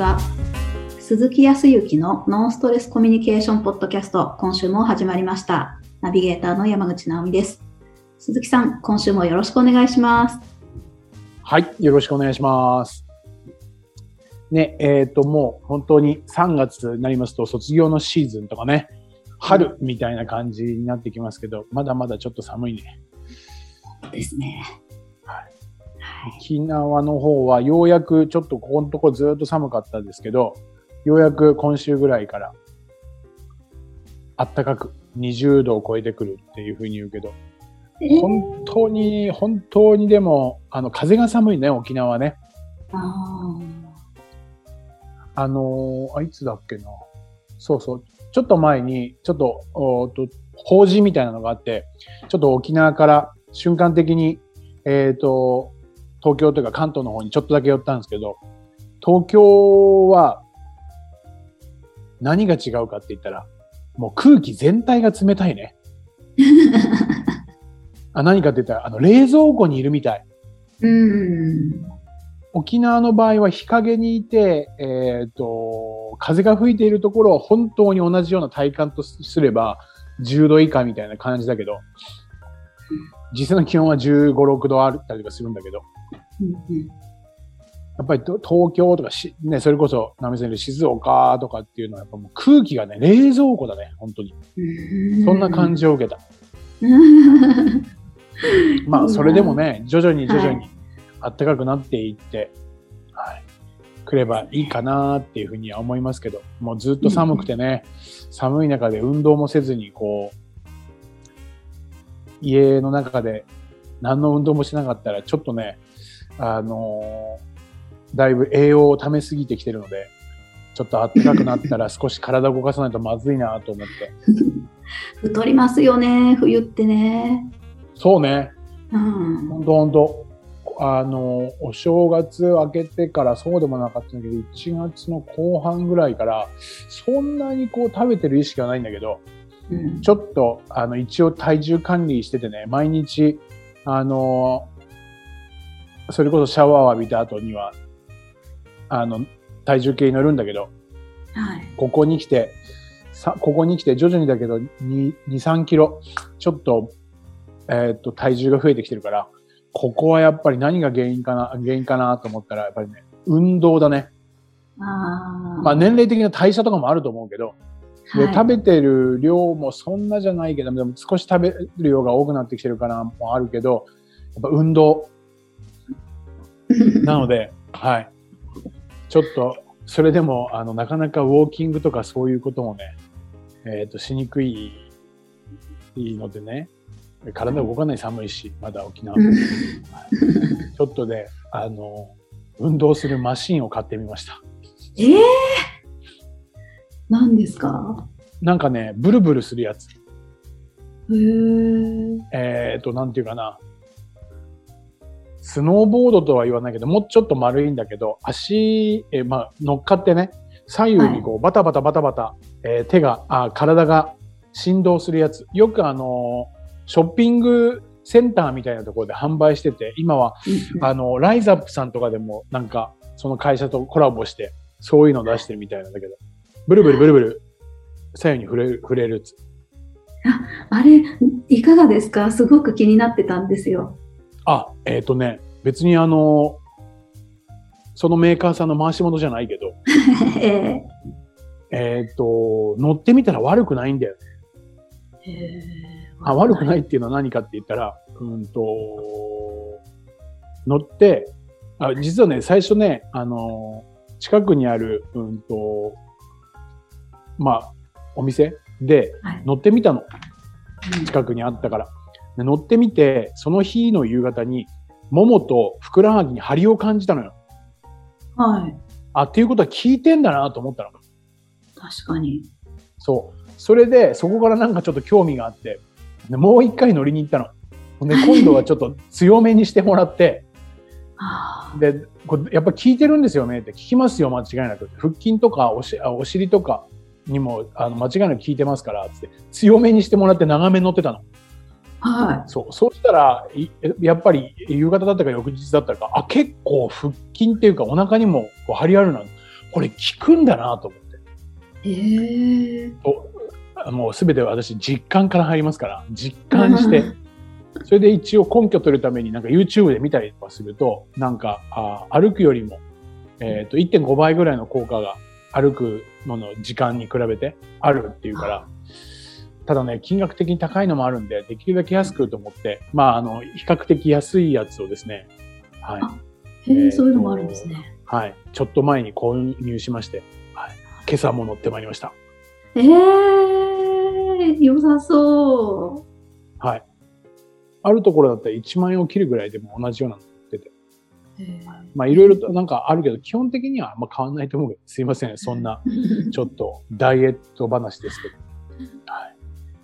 は。鈴木康之のノンストレスコミュニケーションポッドキャスト、今週も始まりました。ナビゲーターの山口直美です。鈴木さん、今週もよろしくお願いします。はい、よろしくお願いします。ね、えっ、と、もう本当に3月になりますと卒業のシーズンとかね、春みたいな感じになってきますけど、まだまだちょっと寒いね。ですね。沖縄の方はようやくちょっとここのとこずっと寒かったですけど、ようやく今週ぐらいから暖かく20度を超えてくるっていうふうに言うけど、本当に、本当にでも、あの、風が寒いね、沖縄はね。ああのーあ、いつだっけな。そうそう。ちょっと前に、ちょっと、おと、法事みたいなのがあって、ちょっと沖縄から瞬間的に、えっ、と、東京というか関東の方にちょっとだけ寄ったんですけど、東京は何が違うかって言ったら、もう空気全体が冷たいね。あ何かって言ったら、あの、冷蔵庫にいるみたい。ーうん。沖縄の場合は日陰にいて、えっ、と、風が吹いているところは本当に同じような体感とすれば10度以下みたいな感じだけど、実際の気温は15、6度あったりとかするんだけど、うんやっぱりと東京とかし、ね、それこそ、ナミさんいる静岡とかっていうのはやっぱもう空気がね、冷蔵庫だね、本当に。うんそんな感じを受けた。う んまあ、それでもね、徐々に徐々に暖かくなっていって、はい、くればいいかなっていうふうには思いますけど、もうずっと寒くてね、寒い中で運動もせずに、こう、家の中で何の運動もしなかったら、ちょっとね、あのーだいぶ栄養を溜めすぎてきてるので、ちょっと暖かくなったら 少し体を動かさないとまずいなと思って。太りますよね、冬ってね。そうね、うん。ほんとほんと。あの、お正月明けてからそうでもなかったんだけど、1月の後半ぐらいから、そんなにこう食べてる意識はないんだけど、うんちょっと、あの、一応体重管理しててね、毎日、あの、それこそシャワーを浴びた後には、あの、体重計に乗るんだけど、はい。ここに来て、さ、ここに来て徐々にだけど、2、2 3キロ、ちょっと、えーっと、体重が増えてきてるから、ここはやっぱり何が原因かな、原因かなと思ったら、やっぱりね、運動だね。ああ。まあ年齢的な代謝とかもあると思うけど、ではい食べてる量もそんなじゃないけど、でも少し食べる量が多くなってきてるかなもあるけど、やっぱ運動 なので、はい。ちょっと、それでも、あの、なかなかウォーキングとかそういうこともね、えっ、と、しにくい、いいのでね、体動かない寒いし、まだ沖縄。うんちょっとで、あの、運動するマシンを買ってみました。ええ何ですか？なんかね、ブルブルするやつ。へえ。えっ、と、なんていうかな。スノーボードとは言わないけど、もうちょっと丸いんだけど、足、えーまあ、乗っかってね、左右にこう、バタバタバタバタ、えー手が、あ、体が振動するやつ。よくあのーショッピングセンターみたいなところで販売してて、今は、あの、ライザップさんとかでも、なんか、その会社とコラボして、そういうの出してるみたいなんだけど、ブルブルブルブル、左右に触れる、触れるやつ。あれ、いかがですか？すごく気になってたんですよ。あ、えっ、とね、別にあの、そのメーカーさんの回し物じゃないけど、えええっ、と、乗ってみたら悪くないんだよね。へえあ悪くないっていうのは何かって言ったら、うんと、乗って、あ実はね、最初ね、あの、近くにある、うんと、まあ、お店ではい乗ってみたの。うん近くにあったから。で乗ってみて、その日の夕方に、ももとふくらはぎに張りを感じたのよ。はい。あ、っていうことは聞いてんだなと思ったの。確かに。そう。それで、そこからなんかちょっと興味があって、でもう一回乗りに行ったの。で、今度はちょっと強めにしてもらって、は あで、これやっぱ聞いてるんですよねって聞きますよ、間違いなく。腹筋とかおしあお尻とかにもあの間違いなく聞いてますから、つって強めにしてもらって長めに乗ってたの。はそう。そうしたら、いやっぱり夕方だったか翌日だったか、あ、結構腹筋っていうかお腹にもこう張りあるな。これ効くんだなと思って。へえ。もうすべて私実感から入りますから、実感して、それで一応根拠取るためになんか YouTube で見たりとかすると、なんかあ歩くよりも、えっ、と1.5倍ぐらいの効果が歩くのの時間に比べてあるっていうから、ただね、金額的に高いのもあるんで、できるだけ安くと思って、まあ、あの、比較的安いやつをですね、はい。あへえ、そういうのもあるんですね。はい。ちょっと前に購入しまして、はい。今朝も乗ってまいりました。ええ、良さそはい。あるところだったら1万円を切るぐらいでも同じようなのまあいろいろとなんかあるけど、基本的にはあんま変わんないと思うけど、すいません。そんな、え ちょっとダイエット話ですけど。はい。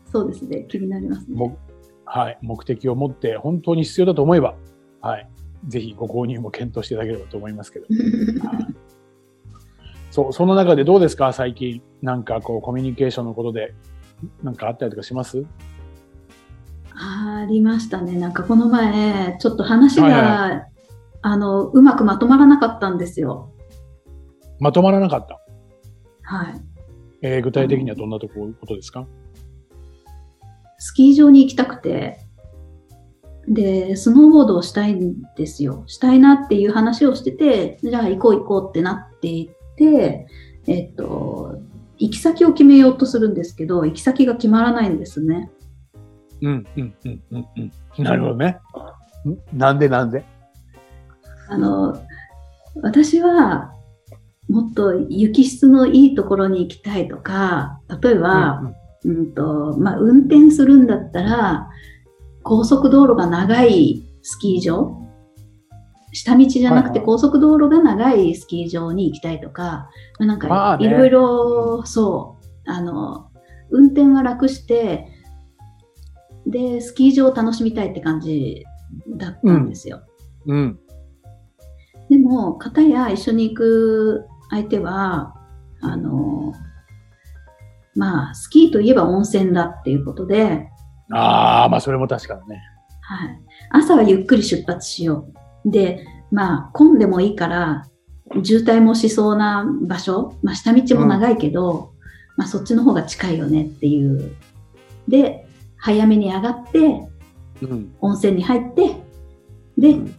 そうですね。気になりますね。もはい。目的を持って本当に必要だと思えば、はい。ぜひご購入も検討していただければと思いますけど。はいそう、その中でどうですか？最近。なんかこう、コミュニケーションのことで、なんかあったりとかします？ありましたね。なんかこの前、ちょっと話が、はいはあの、うまくまとまらなかったんですよ。まとまらなかった？はい。えー具体的にはどんなとこことですか？スキー場に行きたくて、で、スノーボードをしたいんですよ。したいなっていう話をしてて、じゃあ行こう行こうってなっていって、えっと、行き先を決めようとするんですけど、行き先が決まらないんですね。うん、うん、うん、うん、うん。なるほどね。んなんでなんで？あの、私は、もっと雪質のいいところに行きたいとか、例えば、うんと、まあ、運転するんだったら、高速道路が長いスキー場下道じゃなくて高速道路が長いスキー場に行きたいとか、まあ、なんまかいろいろ、そう、あの、運転は楽して、で、スキー場を楽しみたいって感じだったんですよ。うん。でも、片や一緒に行く相手は、あの、まあ、スキーといえば温泉だっていうことで、ああ、まあそれも確かにね。はい。朝はゆっくり出発しよう。で、まあ、混んでもいいから、渋滞もしそうな場所、まあ、下道も長いけど、まあ、そっちの方が近いよねっていう。で、早めに上がって、うん。温泉に入って、で、うん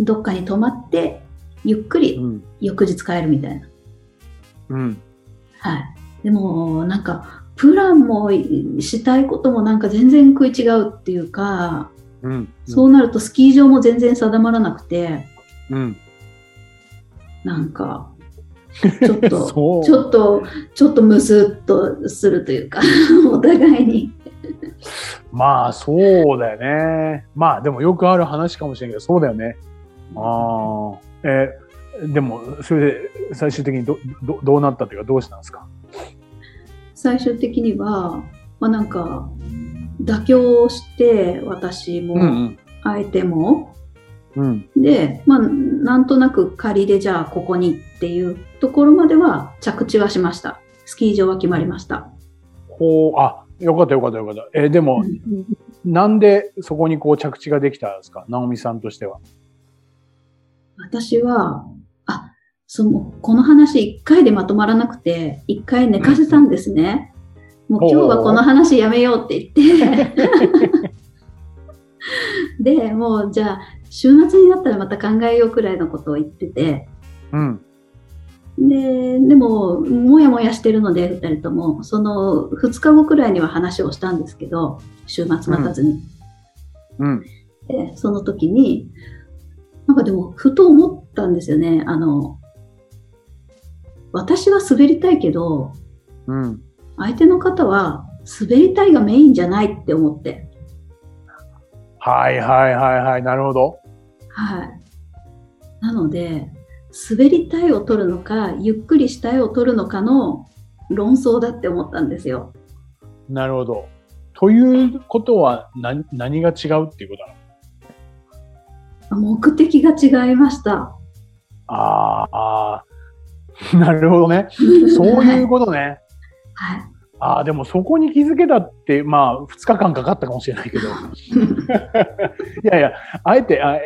どっかに泊まって、ゆっくりうん。翌日帰るみたいな。うん。はい。でも、なんか、プランもしたいこともなんか全然食い違うっていうか、うん。そうなるとスキー場も全然定まらなくて、うん。なんか、ちょっと。ちょっと、ちょっとムスッとするというか、お互いに。まあそうだよね。まあでもよくある話かもしれんけど、そうだよね。ああ。えーでも、それで最終的にど、ど、どうなったというかどうしたんですか？最終的には、まあなんか、妥協して、私も、ん。相手も、うん。で、まあ、なんとなく仮でじゃあここにっていうところまでは着地はしました。スキー場は決まりました。ほう、あ、よかったよかったよかった。えーでも、なんでそこにこう着地ができたんですか？直美さんとしては。私は、あ、その、この話一回でまとまらなくて、一回寝かせたんですね。もう今日はこの話やめようって言って。で、もうじゃあ、週末になったらまた考えようくらいのことを言ってて、うん。で、でも、もやもやしてるので、二人とも、その2日後くらいには話をしたんですけど、週末待たずに。うん。で、その時に、なんかでも、ふと思ったんですよね。あの、私は滑りたいけど、うん。相手の方は滑りたいがメインじゃないって思って。はいはいはいはい。なるほど。はい。なので、滑りたいを取るのか、ゆっくりしたいを取るのかの論争だって思ったんですよ。なるほど。ということは何何が違うっていうことなの？目的が違いました。ああー、なるほどね。そういうことね。はい。ああ、でもそこに気づけたって、まあ、2日間かかったかもしれないけど。いやいや、あえて、あ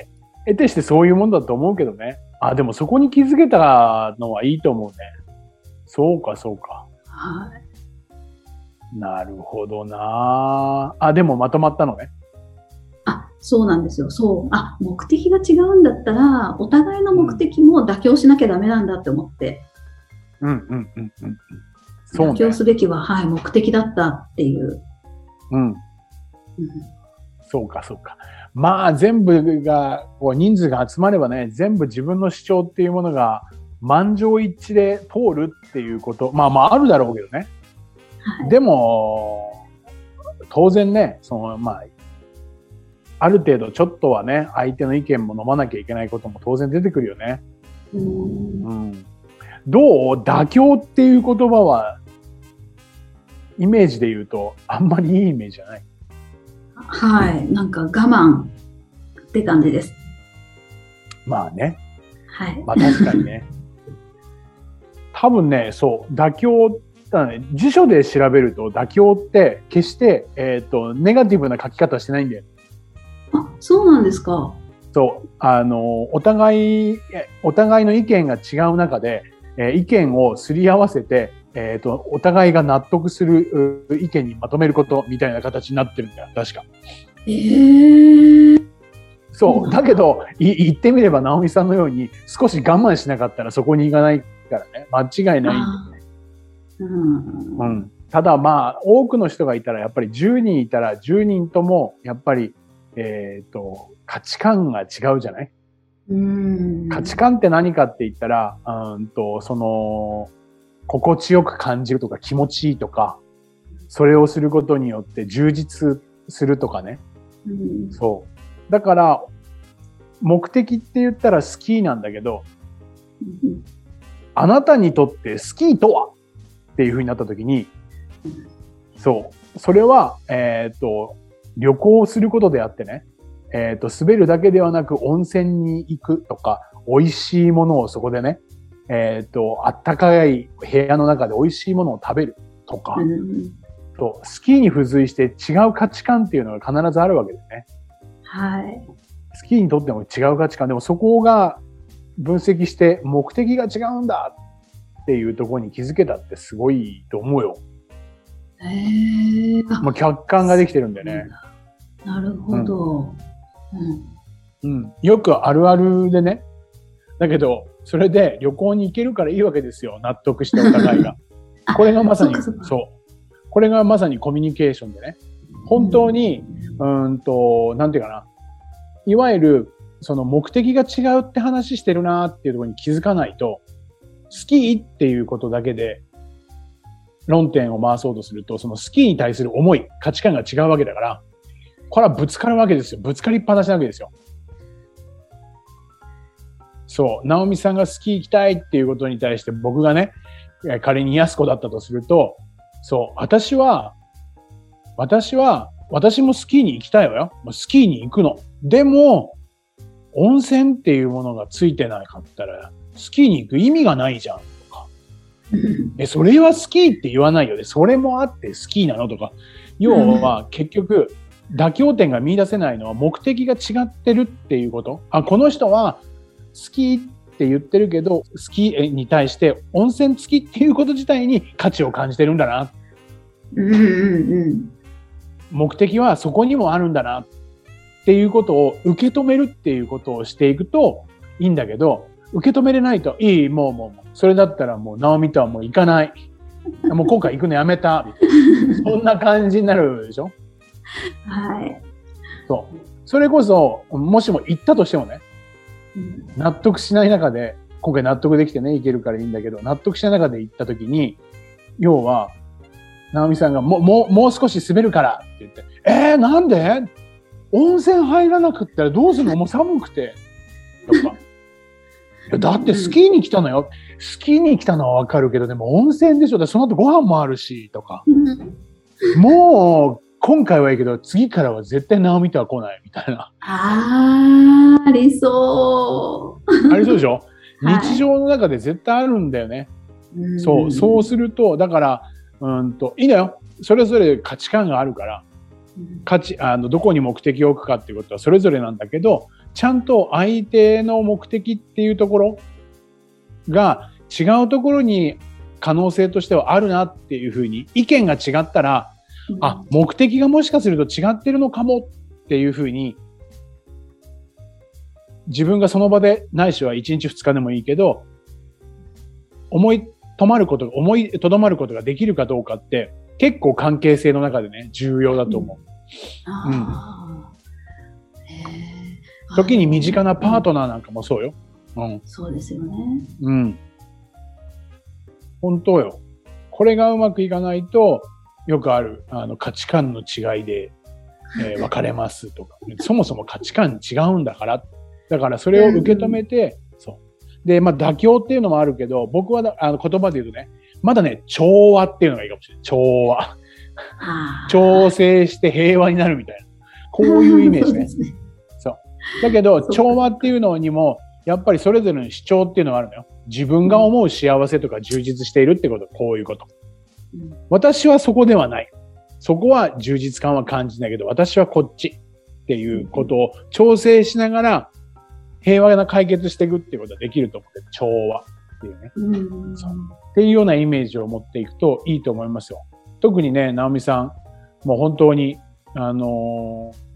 えてしてそういうもんだと思うけどね。あ、でもそこに気づけたのはいいと思うね。そうか、そうか。はい。なるほどなあ、でもまとまったのね。あ、そうなんですよ。そう。あ、目的が違うんだったら、お互いの目的も妥協しなきゃダメなんだって思って、うんうんうんうんうん。そうね妥協。すべきは、はい、目的だったっていう。うん。うんそうか、そうか。まあ、全部が、こう人数が集まればね、全部自分の主張っていうものが満場一致で通るっていうこと、まあまああるだろうけどね。はい。でも、当然ね、その、まあ、ある程度ちょっとはね、相手の意見も飲まなきゃいけないことも当然出てくるよね。うんうん。どう妥協っていう言葉は、イメージで言うと、あんまりいいイメージじゃない？はい。なんか我慢って感じです。まあね。はい。まあ確かにね。多分ね、そう、妥協、辞書で調べると妥協って決して、えっ、と、ネガティブな書き方してないんだよ。あ、そうなんですか。そう、あの、お互い、えお互いの意見が違う中で、えー意見をすり合わせて、えっ、と、お互いが納得するう意見にまとめることみたいな形になってるんだよ、確か。ええー。そう。だけど、い言ってみれば、直美さんのように、少し我慢しなかったらそこに行かないからね。間違いない。あーうんうん。ただまあ、多くの人がいたら、やっぱり10人いたら、10人とも、やっぱり、えっ、と、価値観が違うじゃない？うん。価値観って何かって言ったら、うんと、その、心地よく感じるとか気持ちいいとか、それをすることによって充実するとかね。うんそう。だから、目的って言ったらスキーなんだけど、うんあなたにとってスキーとは？っていう風になった時に、そう。それは、えっ、と、旅行することであってね、えっ、と、滑るだけではなく温泉に行くとか、美味しいものをそこでね、えっ、と、あったかい部屋の中で美味しいものを食べるとか、うんそうスキーに付随して違う価値観っていうのが必ずあるわけですね。はい。スキーにとっても違う価値観。でもそこが分析して目的が違うんだっていうところに気づけたってすごいと思うよ。へえ。あまあ、客観ができてるんでね。なるほど。うん。うん。よくあるあるでね。だけど、それで旅行に行けるからいいわけですよ。納得してお互いが。あこれがまさに、そう。これがまさにコミュニケーションでね。本当に、うーんと、なんていうかな。いわゆる、その目的が違うって話してるなっていうところに気づかないと、スキーっていうことだけで論点を回そうとすると、そのスキーに対する思い、価値観が違うわけだから、これはぶつかるわけですよ。ぶつかりっぱなしなわけですよ。そう。直美さんがスキー行きたいっていうことに対して僕がね、仮に安子だったとすると、そう、私は、私は、私もスキーに行きたいわよ。スキーに行くの。でも、温泉っていうものがついてなかったら、スキーに行く意味がないじゃん。え、それはスキーって言わないよね。それもあってスキーなの？とか。要は、結局、妥協点が見出せないのは目的が違ってるっていうこと。あ、この人は、スキーって言ってるけど、スキーに対して温泉付きっていうこと自体に価値を感じてるんだな。うんうんうん。目的はそこにもあるんだなっていうことを受け止めるっていうことをしていくといいんだけど、受け止めれないと、いい、もうもうそれだったらもう、直美とはもう行かない。もう今回行くのやめた。みたいなそんな感じになるでしょ？はい。そう。それこそ、もしも行ったとしてもね、うん納得しない中で、今回納得できてね、行けるからいいんだけど、納得しない中で行った時に、要は、直美さんがもう、もう、もう少し滑るからって言って、えー、なんで？温泉入らなくったらどうするの？もう寒くて。とか。だってスキーに来たのよ。スキーに来たのはわかるけど、でも温泉でしょ。でその後ご飯もあるし、とか。うんもう、今回はいいけど、次からは絶対直美とは来ない、みたいな。あー、ありそありそうでしょ？う。はい日常の中で絶対あるんだよね。うんそう、そうすると、だから、うんと、いいのよ。それぞれ価値観があるから、うん価値、あの、どこに目的を置くかっていうことはそれぞれなんだけど、ちゃんと相手の目的っていうところが違うところに可能性としてはあるなっていうふうに意見が違ったら、あ、目的がもしかすると違ってるのかもっていうふうに自分がその場でないしは1日2日でもいいけど思い止まること、思いとどまることができるかどうかって結構関係性の中でね、重要だと思う。うん。時に身近なパートナーなんかもそうよ。うん。そうですよね。うん。本当よ。これがうまくいかないと、よくあるあの価値観の違いで、えー、別れますとか、そもそも価値観違うんだから、だからそれを受け止めて、うん、そう。で、まあ妥協っていうのもあるけど、僕はあの言葉で言うとね、まだね、調和っていうのがいいかもしれない。調和。調整して平和になるみたいな。こういうイメージね。だけど、調和っていうのにも、やっぱりそれぞれの主張っていうのがあるのよ。自分が思う幸せとか充実しているってこと、こういうこと。私はそこではない。そこは充実感は感じないけど、私はこっちっていうことを調整しながら平和な解決していくっていうことができると思って、調和っていうね。うん、そうっていうようなイメージを持っていくといいと思いますよ。特にね、直美さん、もう本当に、あのー、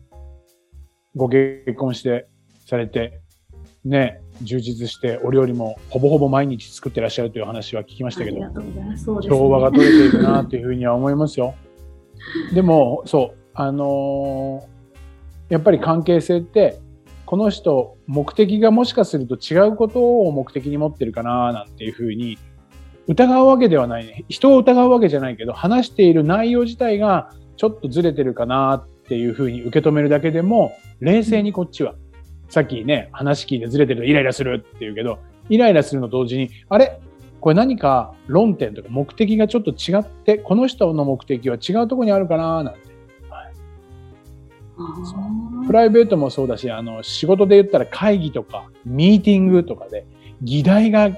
ご結婚してされて、ね、充実してお料理もほぼほぼ毎日作ってらっしゃるという話は聞きましたけど、調和が取れているなというふうには思いますよ。でも、そう、あのー、やっぱり関係性って、この人、目的がもしかすると違うことを目的に持ってるかななんていうふうに疑うわけではないね。人を疑うわけじゃないけど、話している内容自体がちょっとずれてるかなっていうふうに受け止めるだけでも、冷静にこっちはさっきね、話聞いてずれてるとイライラするって言うけど、イライラするのと同時に、あれ？これ何か論点とか目的がちょっと違って、この人の目的は違うところにあるかななんて。はい、プライベートもそうだし、あの、仕事で言ったら会議とか、ミーティングとかで、議題が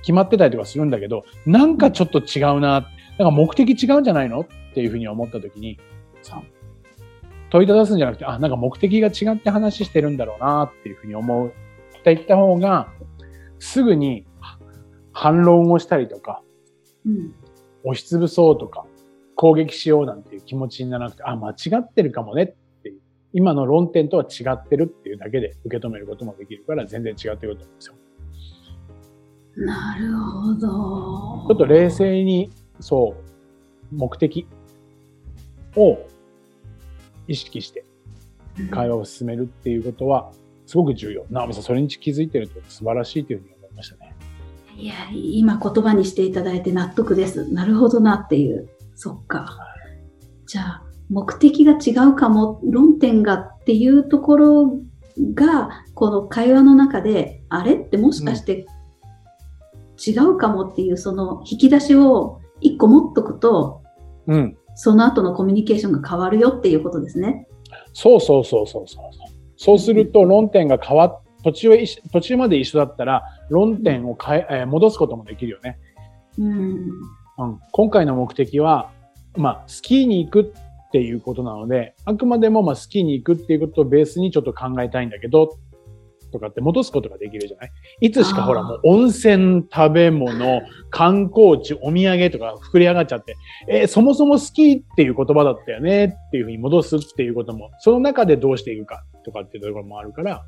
決まってたりとかするんだけど、なんかちょっと違うな、なんか目的違うんじゃないの？っていうふうに思った時に、問いただすんじゃなくて、あ、なんか目的が違って話してるんだろうなっていうふうに思うって言った方が、すぐに反論をしたりとか、うん、押しつぶそうとか、攻撃しようなんていう気持ちにならなくて、あ、間違ってるかもねっていう、今の論点とは違ってるっていうだけで受け止めることもできるから全然違ってくると思うんですよ。なるほど。ちょっと冷静に、そう、目的を意識して会話を進めるっていうことはすごく重要。直美さん、それに気づいてるって素晴らしいというふうに思いましたね。いや、今言葉にしていただいて納得です。なるほどなっていう。そっか。じゃあ、目的が違うかも、論点がっていうところが、この会話の中で、あれってもしかして違うかもっていう、その引き出しを一個持っとくと、うん。その後のコミュニケーションが変わるよっていうことですね。そうそうそうそうそう。そうすると論点が変わっ、途中へ途中まで一緒だったら論点を変え、えー、戻すこともできるよね。うん、うん。今回の目的は、まあ、スキーに行くっていうことなので、あくまでもまあスキーに行くっていうことをベースにちょっと考えたいんだけど、とかって戻すことができるじゃない？いつしかほらもう温泉、食べ物、観光地、お土産とか膨れ上がっちゃって、えー、そもそも好きっていう言葉だったよねっていうふうに戻すっていうことも、その中でどうしていくかとかっていうところもあるから、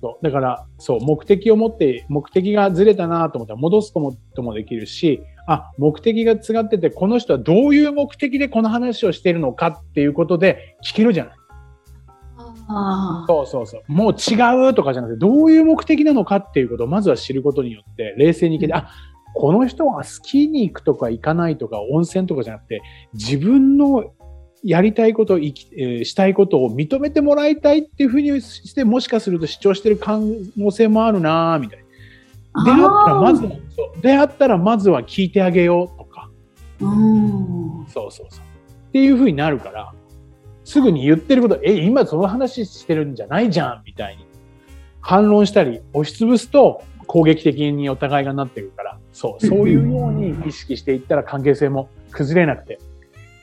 そう。だから、そう、目的を持って、目的がずれたなと思ったら戻すこともできるし、あ、目的が違ってて、この人はどういう目的でこの話をしているのかっていうことで聞けるじゃない。そうそうそう。もう違うとかじゃなくて、どういう目的なのかっていうことをまずは知ることによって、冷静にいけて、うん、あ、この人はスキーに行くとか行かないとか温泉とかじゃなくて、自分のやりたいこと、生き、えー、したいことを認めてもらいたいっていうふうにして、もしかすると主張してる可能性もあるなみたいな。出会ったらまずは、そう出会ったらまずは聞いてあげようとか。うん、そうそうそう。っていうふうになるから、すぐに言ってること、え、今その話してるんじゃないじゃんみたいに反論したり押しつぶすと攻撃的にお互いがなってるから、そう、そういうように意識していったら関係性も崩れなくて、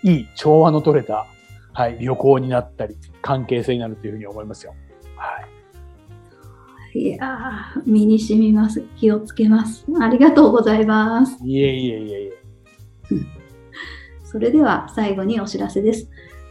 いい調和の取れた、はい、旅行になったり、関係性になるというふうに思いますよ。はい。いやー、身に染みます。気をつけます。ありがとうございます。い。いえいえいえいえ。それでは最後にお知らせです。